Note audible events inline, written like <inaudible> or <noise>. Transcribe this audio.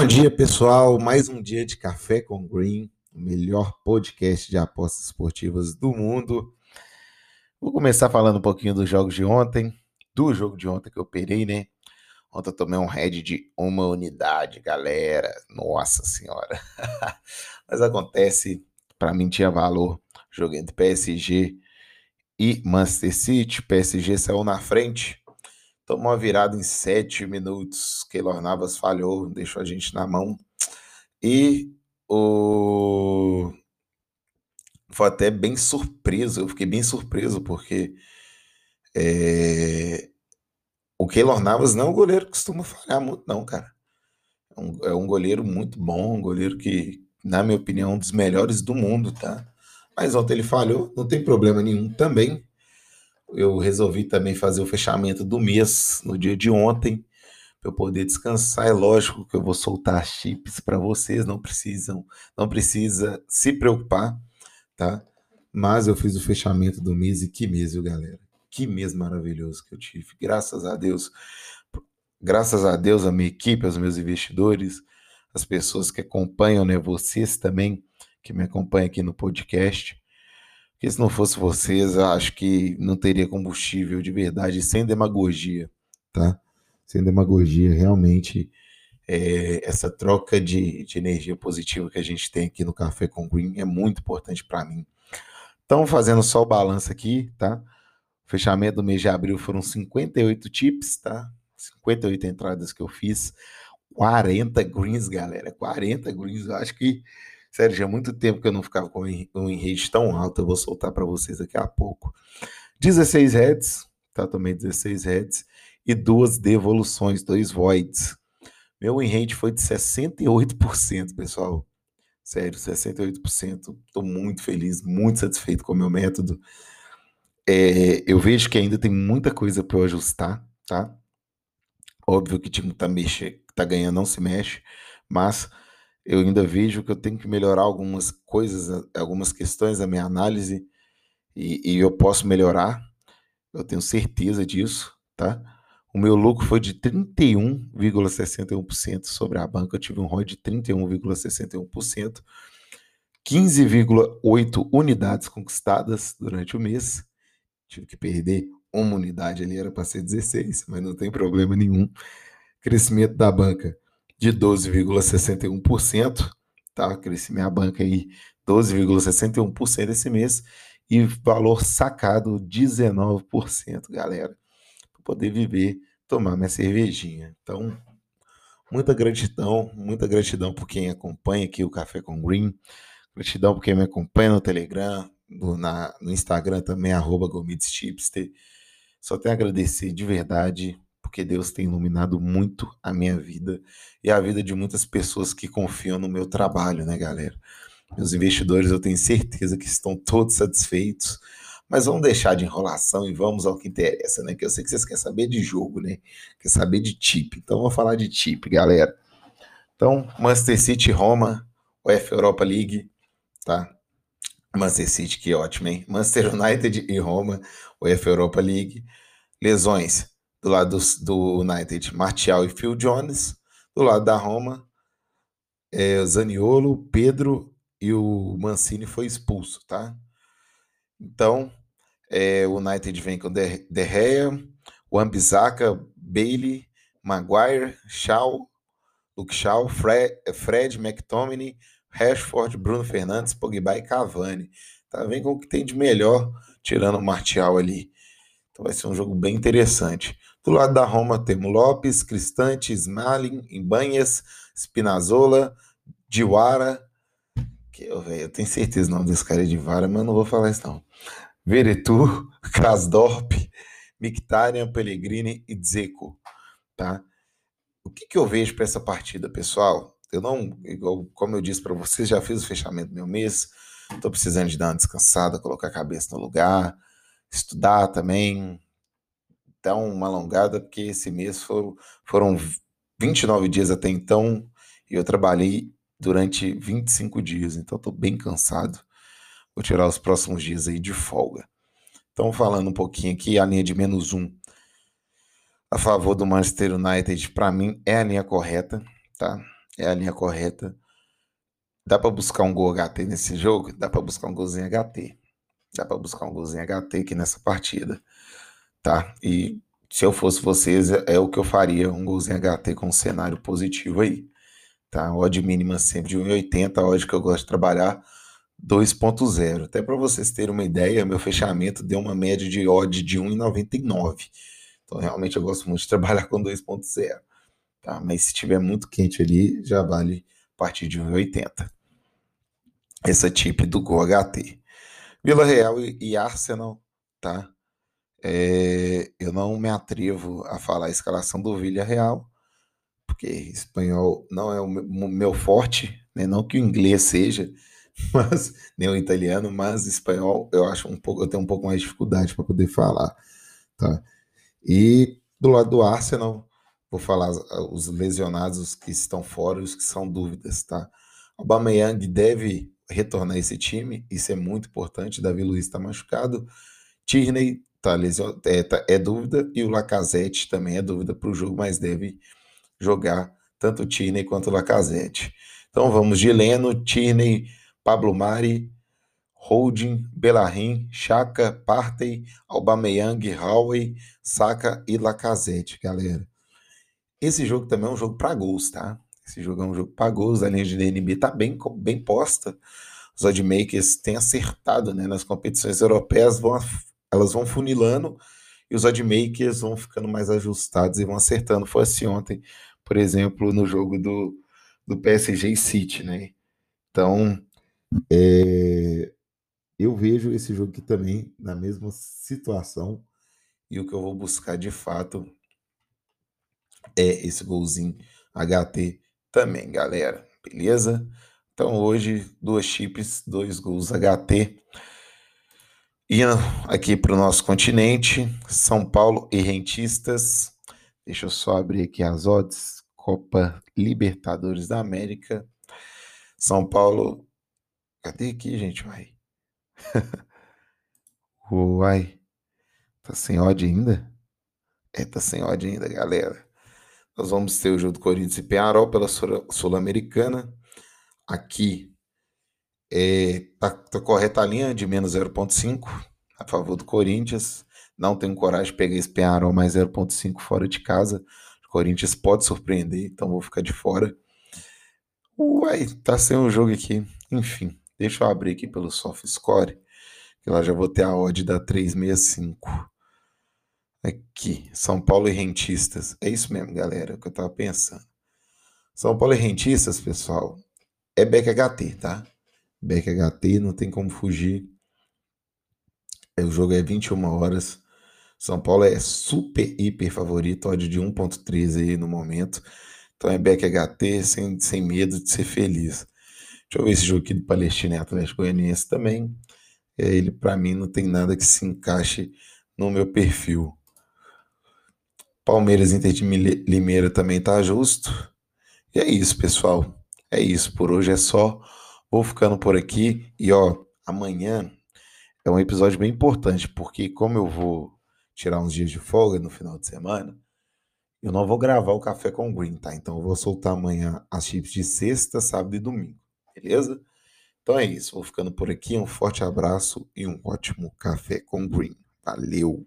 Bom dia, pessoal. Mais um dia de Café com Green, o melhor podcast de apostas esportivas do mundo. Vou começar falando um pouquinho dos jogos de ontem, do jogo de ontem que eu operei, né? Ontem eu tomei um head de uma unidade, galera. Nossa senhora. <laughs> Mas acontece, para mim tinha valor. Joguei entre PSG e Manchester City. PSG saiu na frente. Tomou uma virada em sete minutos. Keylor Navas falhou, deixou a gente na mão. E o foi até bem surpreso. Eu fiquei bem surpreso porque é, o Keylor Navas não é um goleiro que costuma falhar muito, não, cara. É um, é um goleiro muito bom, um goleiro que, na minha opinião, é um dos melhores do mundo, tá? Mas ontem ele falhou, não tem problema nenhum também. Eu resolvi também fazer o fechamento do mês no dia de ontem, para eu poder descansar. É lógico que eu vou soltar chips para vocês, não precisam, não precisa se preocupar tá? Mas eu fiz o fechamento do mês e que mês, viu, galera? Que mês maravilhoso que eu tive. Graças a Deus. Graças a Deus, a minha equipe, aos meus investidores, as pessoas que acompanham, né? Vocês também que me acompanham aqui no podcast. Porque se não fosse vocês, acho que não teria combustível de verdade, sem demagogia, tá? Sem demagogia, realmente é, essa troca de, de, energia positiva que a gente tem aqui no Café com Green é muito importante para mim. Então, fazendo só o balanço aqui, tá? O fechamento do mês de abril foram 58 chips, tá? 58 entradas que eu fiz, 40 greens, galera. 40 greens, eu acho que, sério, já há muito tempo que eu não ficava com um enrede tão alto. Eu vou soltar para vocês daqui a pouco. 16 heads, tá? Também 16 heads. E duas devoluções, dois voids. Meu win foi de 68%, pessoal. Sério, 68%. Estou muito feliz, muito satisfeito com o meu método. É, eu vejo que ainda tem muita coisa para eu ajustar, tá? Óbvio que o time tá, mexe, tá ganhando não se mexe, mas eu ainda vejo que eu tenho que melhorar algumas coisas, algumas questões da minha análise e, e eu posso melhorar. Eu tenho certeza disso, tá? O meu lucro foi de 31,61% sobre a banca. Eu tive um ROI de 31,61%. 15,8 unidades conquistadas durante o mês. Tive que perder uma unidade ali, era para ser 16, mas não tem problema nenhum. Crescimento da banca de 12,61%, tá? Cresci minha banca aí 12,61% esse mês e valor sacado 19%, galera poder viver, tomar minha cervejinha. Então, muita gratidão, muita gratidão por quem acompanha aqui o Café com Green, gratidão por quem me acompanha no Telegram, no, na, no Instagram também, arroba Chipster. Só tenho a agradecer de verdade, porque Deus tem iluminado muito a minha vida e a vida de muitas pessoas que confiam no meu trabalho, né, galera? Meus investidores, eu tenho certeza que estão todos satisfeitos mas vamos deixar de enrolação e vamos ao que interessa, né? Que eu sei que vocês querem saber de jogo, né? Quer saber de tip. Então vamos falar de tip, galera. Então, Manchester City Roma, UEFA Europa League, tá? Manchester City, que ótimo, hein? Manchester United e Roma, UEFA Europa League. Lesões do lado do, do United, Martial e Phil Jones. Do lado da Roma, é, Zaniolo, Pedro e o Mancini foi expulso, tá? Então, é, o United vem com De, De Gea, Bailey, Maguire, Shaw, Luke Shaw, Fred, Fred McTominay, Rashford, Bruno Fernandes, Pogba e Cavani. Tá? Vem com o que tem de melhor, tirando o Martial ali. Então vai ser um jogo bem interessante. Do lado da Roma temos Lopes, Cristante, Smalling, Ibanhas, Spinazzola, Diwara. Que eu, véio, eu tenho certeza o nome desse cara é Diwara, mas não vou falar isso não. Veretu, <laughs> Krasdorp, Mictarian, Pellegrini e Dzeko, tá? O que, que eu vejo para essa partida, pessoal? Eu não, igual, como eu disse para vocês, já fiz o fechamento do meu mês, estou precisando de dar uma descansada, colocar a cabeça no lugar, estudar também, dar uma alongada, porque esse mês foram, foram 29 dias até então e eu trabalhei durante 25 dias, então estou bem cansado. Vou tirar os próximos dias aí de folga. Então, falando um pouquinho aqui, a linha de menos um a favor do Manchester United, para mim, é a linha correta, tá? é a linha correta. Dá para buscar um gol HT nesse jogo? Dá para buscar um golzinho HT. Dá para buscar um golzinho HT aqui nessa partida. Tá? E se eu fosse vocês, é, é o que eu faria, um golzinho HT com um cenário positivo aí. Tá? Odd mínima sempre de 1,80, a odd que eu gosto de trabalhar 2.0. Até para vocês terem uma ideia, meu fechamento deu uma média de odd de 1,99. Então realmente eu gosto muito de trabalhar com 2.0. Tá? Mas se tiver muito quente ali, já vale a partir de 1,80. Essa tip do GoHT. Vila Real e Arsenal, tá? É, eu não me atrevo a falar a escalação do Vila Real, porque espanhol não é o meu forte, né? não que o inglês seja, <laughs> mas nem o italiano, mas espanhol eu acho um pouco, eu tenho um pouco mais de dificuldade para poder falar, tá? E do lado do Arsenal, vou falar os lesionados, os que estão fora, os que são dúvidas, tá? Aubameyang deve retornar esse time, isso é muito importante. Davi Luiz está machucado, Tierney tá lesion... é, tá, é dúvida e o Lacazette também é dúvida para o jogo, mas deve jogar tanto Tierney quanto Lacazette. Então vamos de Leno, Tierney, Pablo Mari, Holding, Bellarrin, Chaka, Partey, Aubameyang, Howe, Saka e Lacazette, galera. Esse jogo também é um jogo para gols, tá? Esse jogo é um jogo para gols, a linha de DNB tá bem, bem posta. Os oddmakers têm acertado, né? Nas competições europeias, vão, elas vão funilando e os oddmakers vão ficando mais ajustados e vão acertando. Foi assim ontem, por exemplo, no jogo do, do PSG e City, né? Então, é, eu vejo esse jogo aqui também na mesma situação. E o que eu vou buscar de fato é esse golzinho HT também, galera. Beleza? Então hoje, duas chips, dois gols HT. Indo aqui para o nosso continente, São Paulo e Rentistas. Deixa eu só abrir aqui as odds. Copa Libertadores da América. São Paulo. Cadê aqui, gente? Vai. <laughs> Uai. Tá sem odd ainda? É, tá sem odd ainda, galera. Nós vamos ter o jogo do Corinthians e Penharol pela Sul-Americana. Aqui é, tá, tá correta a linha de menos 0,5 a favor do Corinthians. Não tenho coragem de pegar esse Penharol mais 0,5 fora de casa. O Corinthians pode surpreender, então vou ficar de fora. Uai, tá sem o jogo aqui. Enfim, deixa eu abrir aqui pelo Soft Score, que lá já vou ter a odd da 365. Aqui, São Paulo e Rentistas. É isso mesmo, galera, que eu tava pensando. São Paulo e Rentistas, pessoal, é BackHT, tá? BackHT, não tem como fugir. O jogo é 21 horas. São Paulo é super, hiper favorito, odd de 1.13 aí no momento. Então é BackHT sem, sem medo de ser feliz. Deixa eu ver esse jogo aqui do Palestina e Atlético Goianiense também. É, ele, para mim, não tem nada que se encaixe no meu perfil. Palmeiras Inter de Limeira também tá justo. E é isso, pessoal. É isso. Por hoje é só. Vou ficando por aqui. E ó, amanhã é um episódio bem importante, porque como eu vou tirar uns dias de folga no final de semana, eu não vou gravar o café com green, tá? Então eu vou soltar amanhã as chips de sexta, sábado e domingo. Beleza? Então é isso. Vou ficando por aqui. Um forte abraço e um ótimo café com green. Valeu!